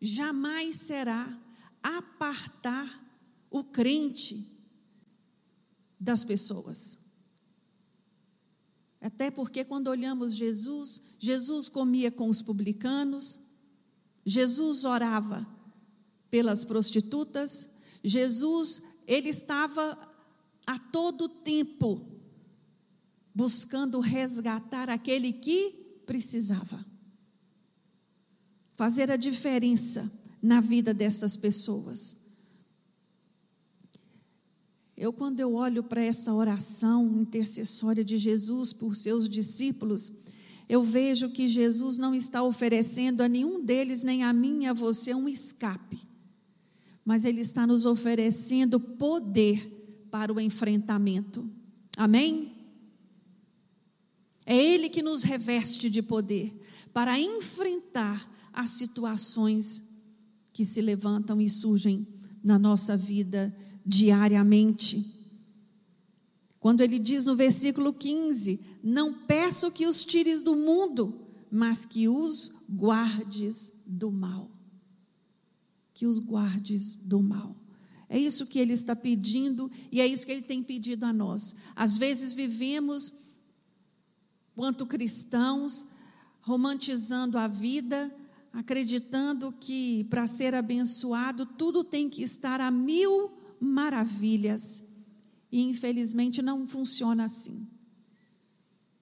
jamais será apartar o crente das pessoas. Até porque quando olhamos Jesus, Jesus comia com os publicanos, Jesus orava pelas prostitutas. Jesus, ele estava a todo tempo buscando resgatar aquele que precisava. Fazer a diferença na vida dessas pessoas. Eu, quando eu olho para essa oração intercessória de Jesus por seus discípulos, eu vejo que Jesus não está oferecendo a nenhum deles, nem a mim a você, um escape mas Ele está nos oferecendo poder para o enfrentamento. Amém? É Ele que nos reveste de poder para enfrentar as situações que se levantam e surgem na nossa vida diariamente. Quando ele diz no versículo 15: Não peço que os tires do mundo, mas que os guardes do mal que os guardes do mal. É isso que ele está pedindo e é isso que ele tem pedido a nós. Às vezes vivemos, quanto cristãos, romantizando a vida, acreditando que para ser abençoado tudo tem que estar a mil maravilhas. E infelizmente não funciona assim.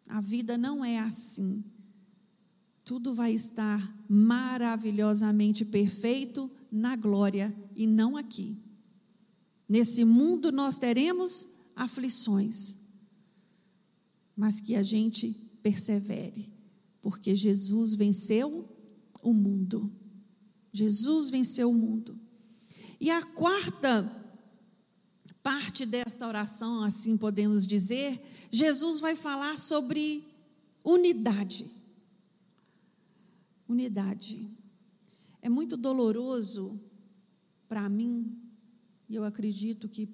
A vida não é assim. Tudo vai estar maravilhosamente perfeito na glória e não aqui. Nesse mundo nós teremos aflições, mas que a gente persevere, porque Jesus venceu o mundo. Jesus venceu o mundo. E a quarta parte desta oração, assim podemos dizer, Jesus vai falar sobre unidade. Unidade. É muito doloroso para mim, e eu acredito que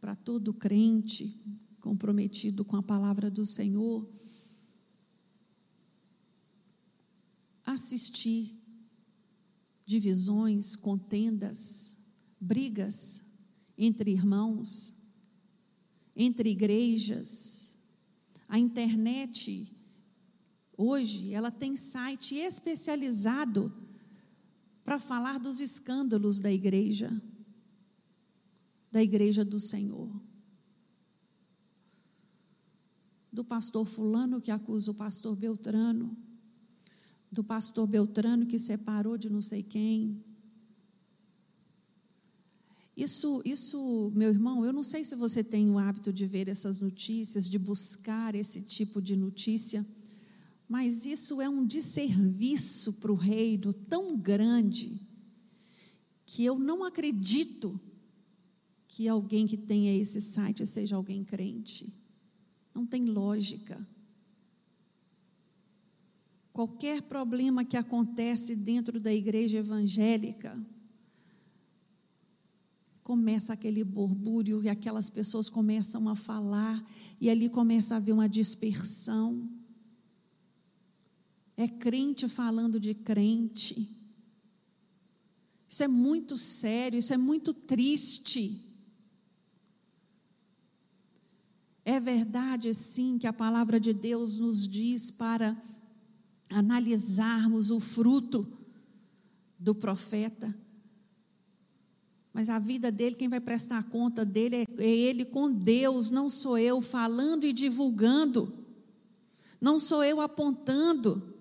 para todo crente comprometido com a palavra do Senhor, assistir divisões, contendas, brigas entre irmãos, entre igrejas. A internet hoje, ela tem site especializado para falar dos escândalos da igreja, da igreja do Senhor. Do pastor Fulano que acusa o pastor Beltrano, do pastor Beltrano que separou de não sei quem. Isso, isso, meu irmão, eu não sei se você tem o hábito de ver essas notícias, de buscar esse tipo de notícia. Mas isso é um desserviço para o reino tão grande que eu não acredito que alguém que tenha esse site seja alguém crente. Não tem lógica. Qualquer problema que acontece dentro da igreja evangélica, começa aquele borbúrio e aquelas pessoas começam a falar, e ali começa a haver uma dispersão. É crente falando de crente. Isso é muito sério, isso é muito triste. É verdade, sim, que a palavra de Deus nos diz para analisarmos o fruto do profeta. Mas a vida dele, quem vai prestar conta dele é, é ele com Deus, não sou eu falando e divulgando, não sou eu apontando.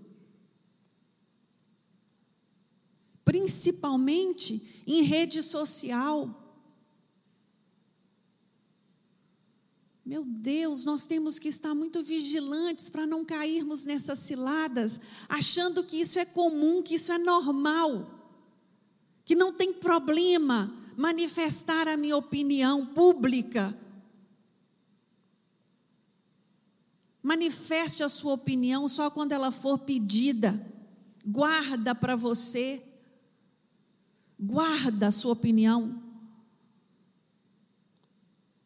principalmente em rede social. Meu Deus, nós temos que estar muito vigilantes para não cairmos nessas ciladas, achando que isso é comum, que isso é normal, que não tem problema manifestar a minha opinião pública. Manifeste a sua opinião só quando ela for pedida. Guarda para você. Guarda a sua opinião.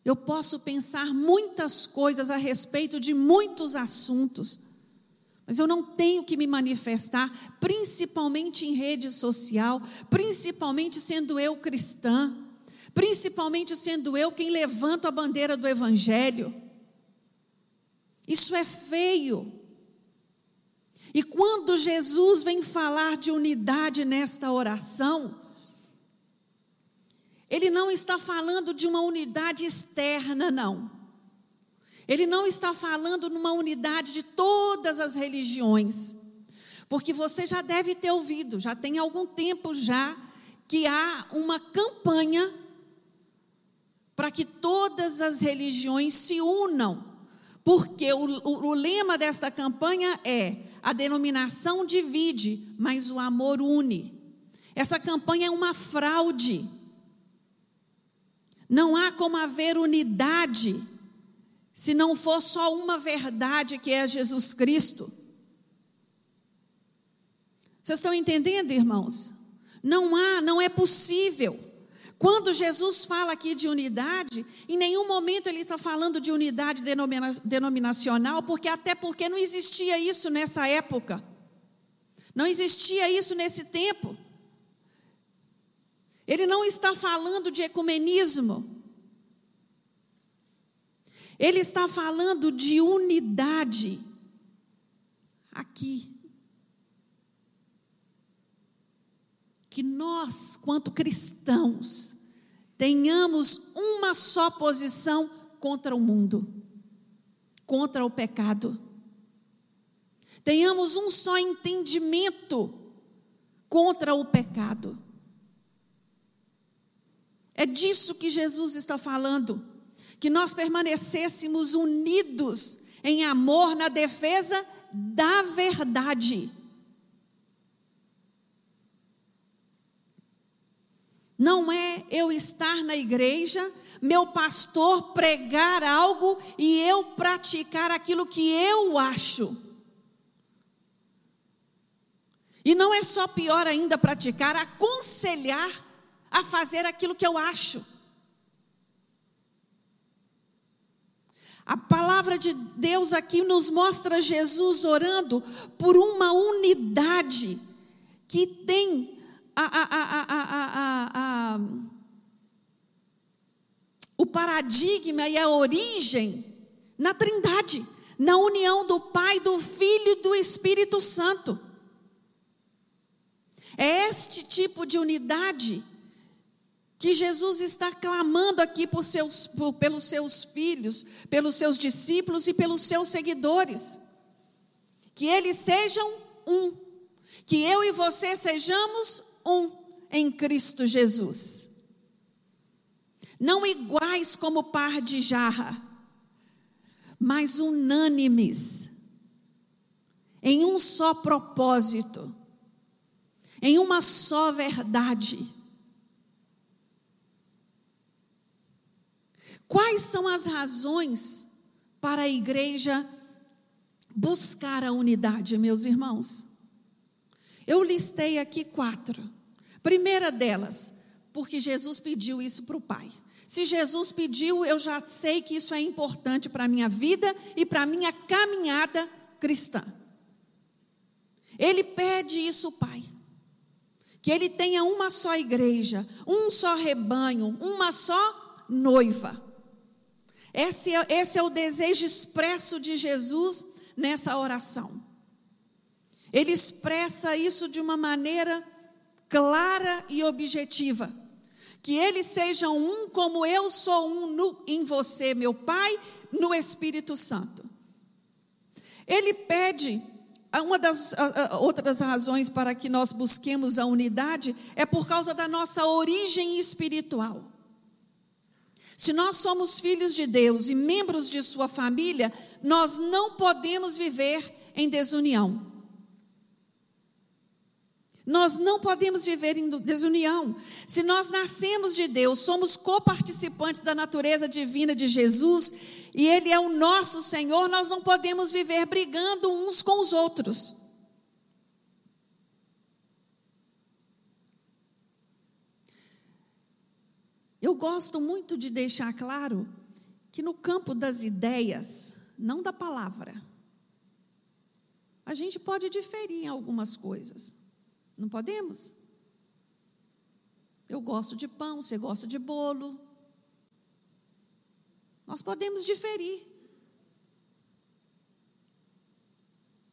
Eu posso pensar muitas coisas a respeito de muitos assuntos, mas eu não tenho que me manifestar, principalmente em rede social, principalmente sendo eu cristã, principalmente sendo eu quem levanta a bandeira do Evangelho. Isso é feio. E quando Jesus vem falar de unidade nesta oração, ele não está falando de uma unidade externa, não. Ele não está falando numa unidade de todas as religiões. Porque você já deve ter ouvido, já tem algum tempo já, que há uma campanha para que todas as religiões se unam. Porque o, o, o lema desta campanha é: a denominação divide, mas o amor une. Essa campanha é uma fraude. Não há como haver unidade se não for só uma verdade que é Jesus Cristo. Vocês estão entendendo, irmãos? Não há, não é possível. Quando Jesus fala aqui de unidade, em nenhum momento ele está falando de unidade denominacional, porque até porque não existia isso nessa época. Não existia isso nesse tempo. Ele não está falando de ecumenismo. Ele está falando de unidade aqui. Que nós, quanto cristãos, tenhamos uma só posição contra o mundo, contra o pecado. Tenhamos um só entendimento contra o pecado. É disso que Jesus está falando. Que nós permanecêssemos unidos em amor na defesa da verdade. Não é eu estar na igreja, meu pastor pregar algo e eu praticar aquilo que eu acho. E não é só pior ainda praticar, aconselhar a fazer aquilo que eu acho. A palavra de Deus aqui nos mostra Jesus orando por uma unidade que tem a, a, a, o paradigma e a origem na Trindade, na união do Pai, do Filho e do Espírito Santo. É este tipo de unidade que Jesus está clamando aqui por seus, por, pelos seus filhos, pelos seus discípulos e pelos seus seguidores. Que eles sejam um. Que eu e você sejamos um em Cristo Jesus. Não iguais como par de jarra, mas unânimes, em um só propósito, em uma só verdade Quais são as razões para a igreja buscar a unidade, meus irmãos? Eu listei aqui quatro. Primeira delas, porque Jesus pediu isso para o Pai. Se Jesus pediu, eu já sei que isso é importante para a minha vida e para a minha caminhada cristã. Ele pede isso, Pai. Que ele tenha uma só igreja, um só rebanho, uma só noiva. Esse é, esse é o desejo expresso de Jesus nessa oração. Ele expressa isso de uma maneira clara e objetiva. Que eles sejam um como eu sou um no, em você, meu Pai, no Espírito Santo. Ele pede, uma das outras razões para que nós busquemos a unidade é por causa da nossa origem espiritual. Se nós somos filhos de Deus e membros de Sua família, nós não podemos viver em desunião. Nós não podemos viver em desunião. Se nós nascemos de Deus, somos coparticipantes da natureza divina de Jesus e Ele é o nosso Senhor, nós não podemos viver brigando uns com os outros. Eu gosto muito de deixar claro que no campo das ideias, não da palavra, a gente pode diferir em algumas coisas. Não podemos? Eu gosto de pão, você gosta de bolo. Nós podemos diferir.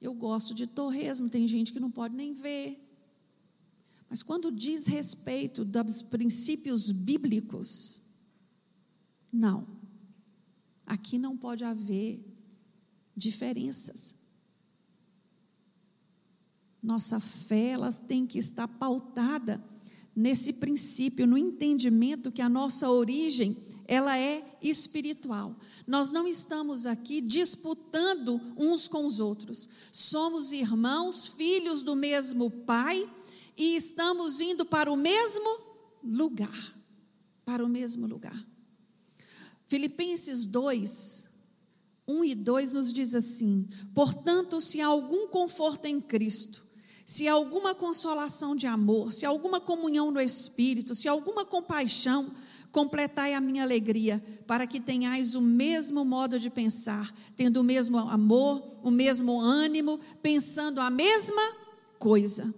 Eu gosto de torresmo, tem gente que não pode nem ver. Mas quando diz respeito dos princípios bíblicos, não. Aqui não pode haver diferenças. Nossa fé ela tem que estar pautada nesse princípio, no entendimento que a nossa origem ela é espiritual. Nós não estamos aqui disputando uns com os outros. Somos irmãos, filhos do mesmo Pai e estamos indo para o mesmo lugar. Para o mesmo lugar. Filipenses 2, 1 e 2 nos diz assim: Portanto, se há algum conforto em Cristo, se há alguma consolação de amor, se há alguma comunhão no Espírito, se há alguma compaixão, completai a minha alegria, para que tenhais o mesmo modo de pensar, tendo o mesmo amor, o mesmo ânimo, pensando a mesma coisa.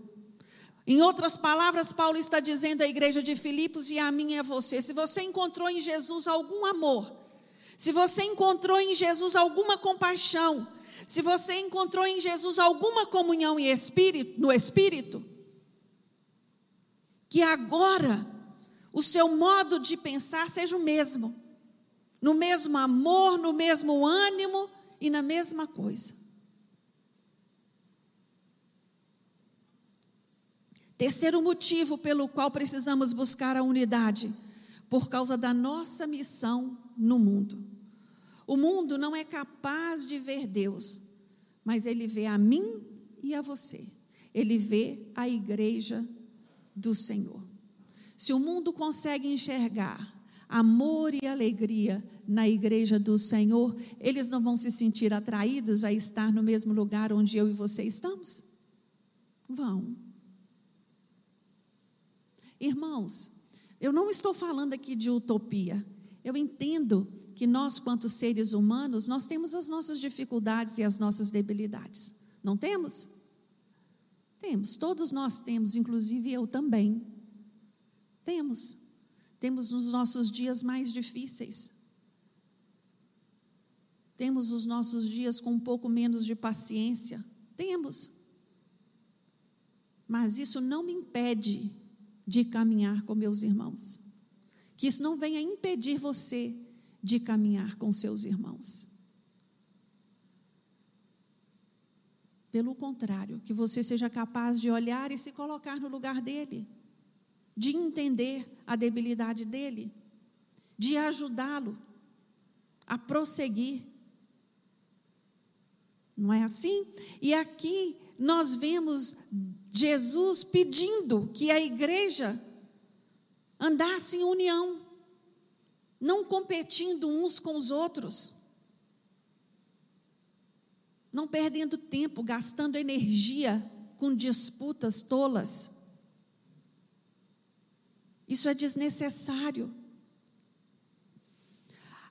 Em outras palavras, Paulo está dizendo à igreja de Filipos e a mim e a você: se você encontrou em Jesus algum amor, se você encontrou em Jesus alguma compaixão, se você encontrou em Jesus alguma comunhão espírito, no espírito, que agora o seu modo de pensar seja o mesmo, no mesmo amor, no mesmo ânimo e na mesma coisa. Terceiro motivo pelo qual precisamos buscar a unidade, por causa da nossa missão no mundo. O mundo não é capaz de ver Deus, mas ele vê a mim e a você. Ele vê a igreja do Senhor. Se o mundo consegue enxergar amor e alegria na igreja do Senhor, eles não vão se sentir atraídos a estar no mesmo lugar onde eu e você estamos? Vão. Irmãos, eu não estou falando aqui de utopia. Eu entendo que nós, quanto seres humanos, nós temos as nossas dificuldades e as nossas debilidades. Não temos? Temos, todos nós temos, inclusive eu também. Temos. Temos os nossos dias mais difíceis. Temos os nossos dias com um pouco menos de paciência. Temos. Mas isso não me impede de caminhar com meus irmãos. Que isso não venha impedir você de caminhar com seus irmãos. Pelo contrário, que você seja capaz de olhar e se colocar no lugar dele, de entender a debilidade dele, de ajudá-lo a prosseguir. Não é assim? E aqui nós vemos Jesus pedindo que a igreja andasse em união, não competindo uns com os outros não perdendo tempo, gastando energia com disputas tolas. Isso é desnecessário.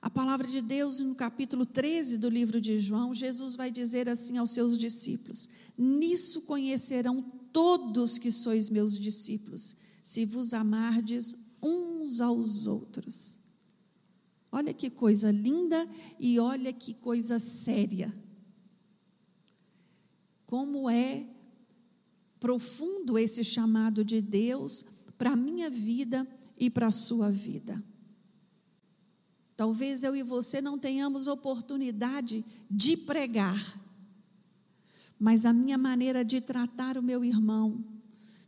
A palavra de Deus, no capítulo 13 do livro de João, Jesus vai dizer assim aos seus discípulos: Nisso conhecerão todos que sois meus discípulos, se vos amardes uns aos outros. Olha que coisa linda e olha que coisa séria como é profundo esse chamado de Deus para a minha vida e para a sua vida. Talvez eu e você não tenhamos oportunidade de pregar, mas a minha maneira de tratar o meu irmão,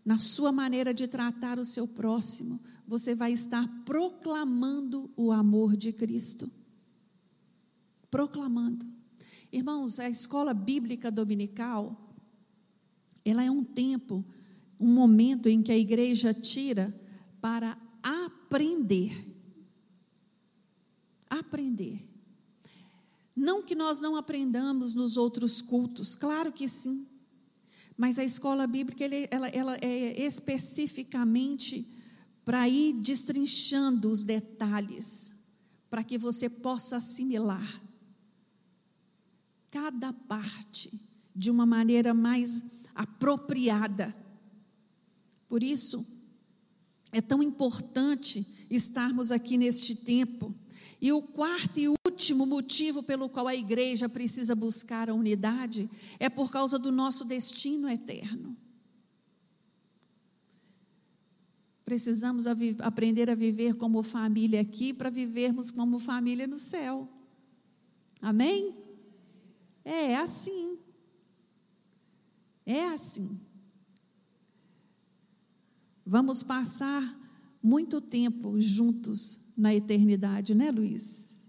na sua maneira de tratar o seu próximo, você vai estar proclamando o amor de Cristo. Proclamando. Irmãos, a escola bíblica dominical, ela é um tempo, um momento em que a igreja tira para aprender. Aprender. Não que nós não aprendamos nos outros cultos, claro que sim. Mas a escola bíblica ela, ela é especificamente para ir destrinchando os detalhes, para que você possa assimilar cada parte de uma maneira mais apropriada. Por isso, é tão importante estarmos aqui neste tempo. E o quarto e último motivo pelo qual a igreja precisa buscar a unidade é por causa do nosso destino eterno. Precisamos aprender a viver como família aqui para vivermos como família no céu. Amém? É assim. É assim. Vamos passar muito tempo juntos na eternidade, né, Luiz?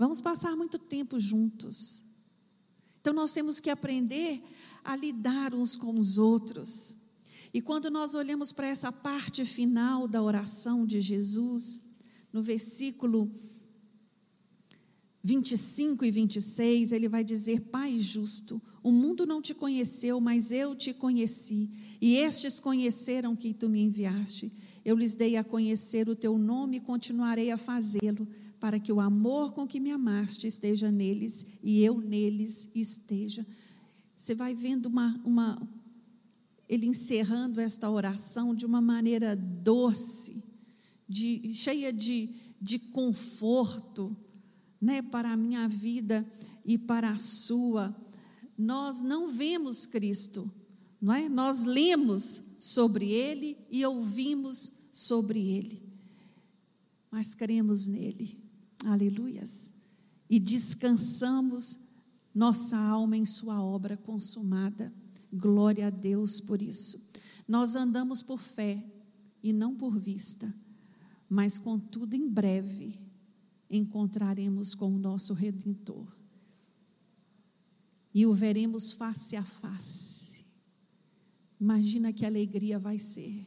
Vamos passar muito tempo juntos. Então nós temos que aprender a lidar uns com os outros. E quando nós olhamos para essa parte final da oração de Jesus, no versículo 25 e 26, ele vai dizer: Pai justo, o mundo não te conheceu, mas eu te conheci, e estes conheceram que tu me enviaste. Eu lhes dei a conhecer o teu nome e continuarei a fazê-lo, para que o amor com que me amaste esteja neles e eu neles esteja. Você vai vendo uma, uma ele encerrando esta oração de uma maneira doce, de, cheia de, de conforto né, para a minha vida e para a sua. Nós não vemos Cristo, não é? Nós lemos sobre ele e ouvimos sobre ele. Mas cremos nele. Aleluias. E descansamos nossa alma em sua obra consumada. Glória a Deus por isso. Nós andamos por fé e não por vista, mas contudo em breve encontraremos com o nosso Redentor. E o veremos face a face. Imagina que alegria vai ser.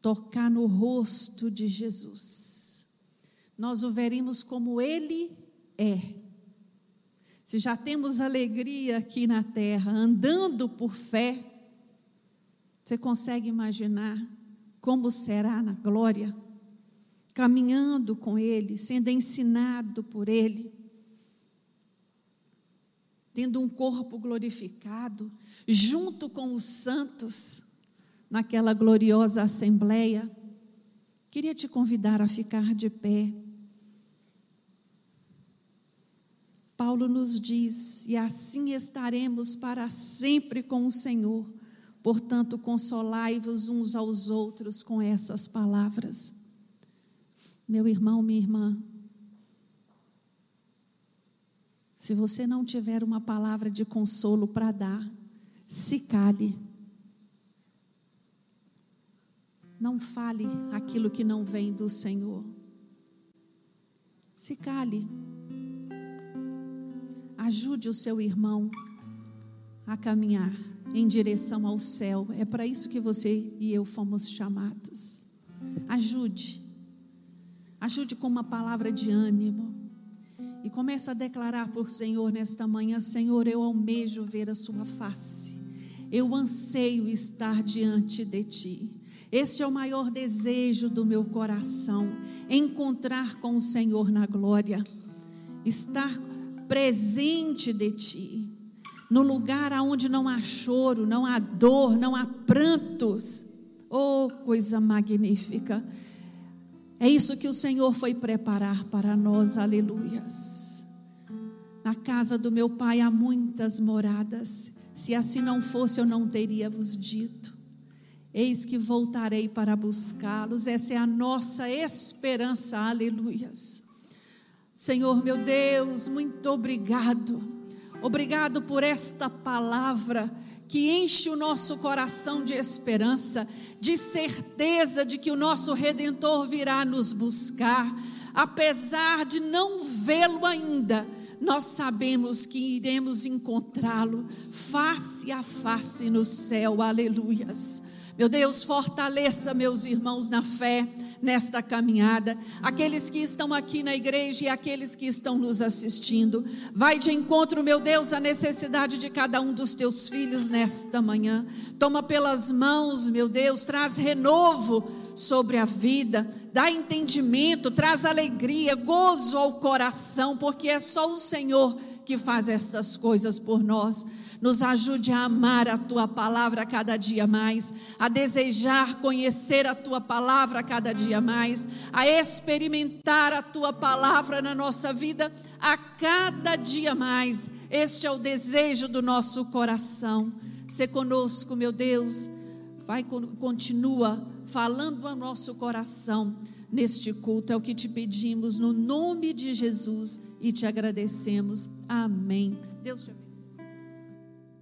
Tocar no rosto de Jesus. Nós o veremos como Ele é. Se já temos alegria aqui na terra, andando por fé, você consegue imaginar como será na glória? caminhando com Ele, sendo ensinado por Ele, tendo um corpo glorificado, junto com os santos, naquela gloriosa assembleia. Queria te convidar a ficar de pé. Paulo nos diz: e assim estaremos para sempre com o Senhor. Portanto, consolai-vos uns aos outros com essas palavras. Meu irmão, minha irmã, se você não tiver uma palavra de consolo para dar, se cale. Não fale aquilo que não vem do Senhor. Se cale. Ajude o seu irmão a caminhar em direção ao céu. É para isso que você e eu fomos chamados. Ajude. Ajude com uma palavra de ânimo. E comece a declarar por Senhor nesta manhã: Senhor, eu almejo ver a Sua face. Eu anseio estar diante de Ti. Este é o maior desejo do meu coração: encontrar com o Senhor na glória, estar presente de Ti, no lugar aonde não há choro, não há dor, não há prantos. Oh, coisa magnífica! É isso que o Senhor foi preparar para nós, aleluias. Na casa do meu pai há muitas moradas, se assim não fosse, eu não teria vos dito. Eis que voltarei para buscá-los, essa é a nossa esperança, aleluias. Senhor meu Deus, muito obrigado, obrigado por esta palavra que enche o nosso coração de esperança, de certeza de que o nosso redentor virá nos buscar, apesar de não vê-lo ainda. Nós sabemos que iremos encontrá-lo face a face no céu, aleluias. Meu Deus, fortaleça meus irmãos na fé nesta caminhada, aqueles que estão aqui na igreja e aqueles que estão nos assistindo. Vai de encontro, meu Deus, à necessidade de cada um dos teus filhos nesta manhã. Toma pelas mãos, meu Deus, traz renovo sobre a vida, dá entendimento, traz alegria, gozo ao coração, porque é só o Senhor que faz essas coisas por nós. Nos ajude a amar a tua palavra cada dia mais, a desejar conhecer a tua palavra cada dia mais, a experimentar a tua palavra na nossa vida a cada dia mais. Este é o desejo do nosso coração. Se conosco, meu Deus, vai continua falando ao nosso coração neste culto. É o que te pedimos no nome de Jesus e te agradecemos. Amém. Deus te abençoe.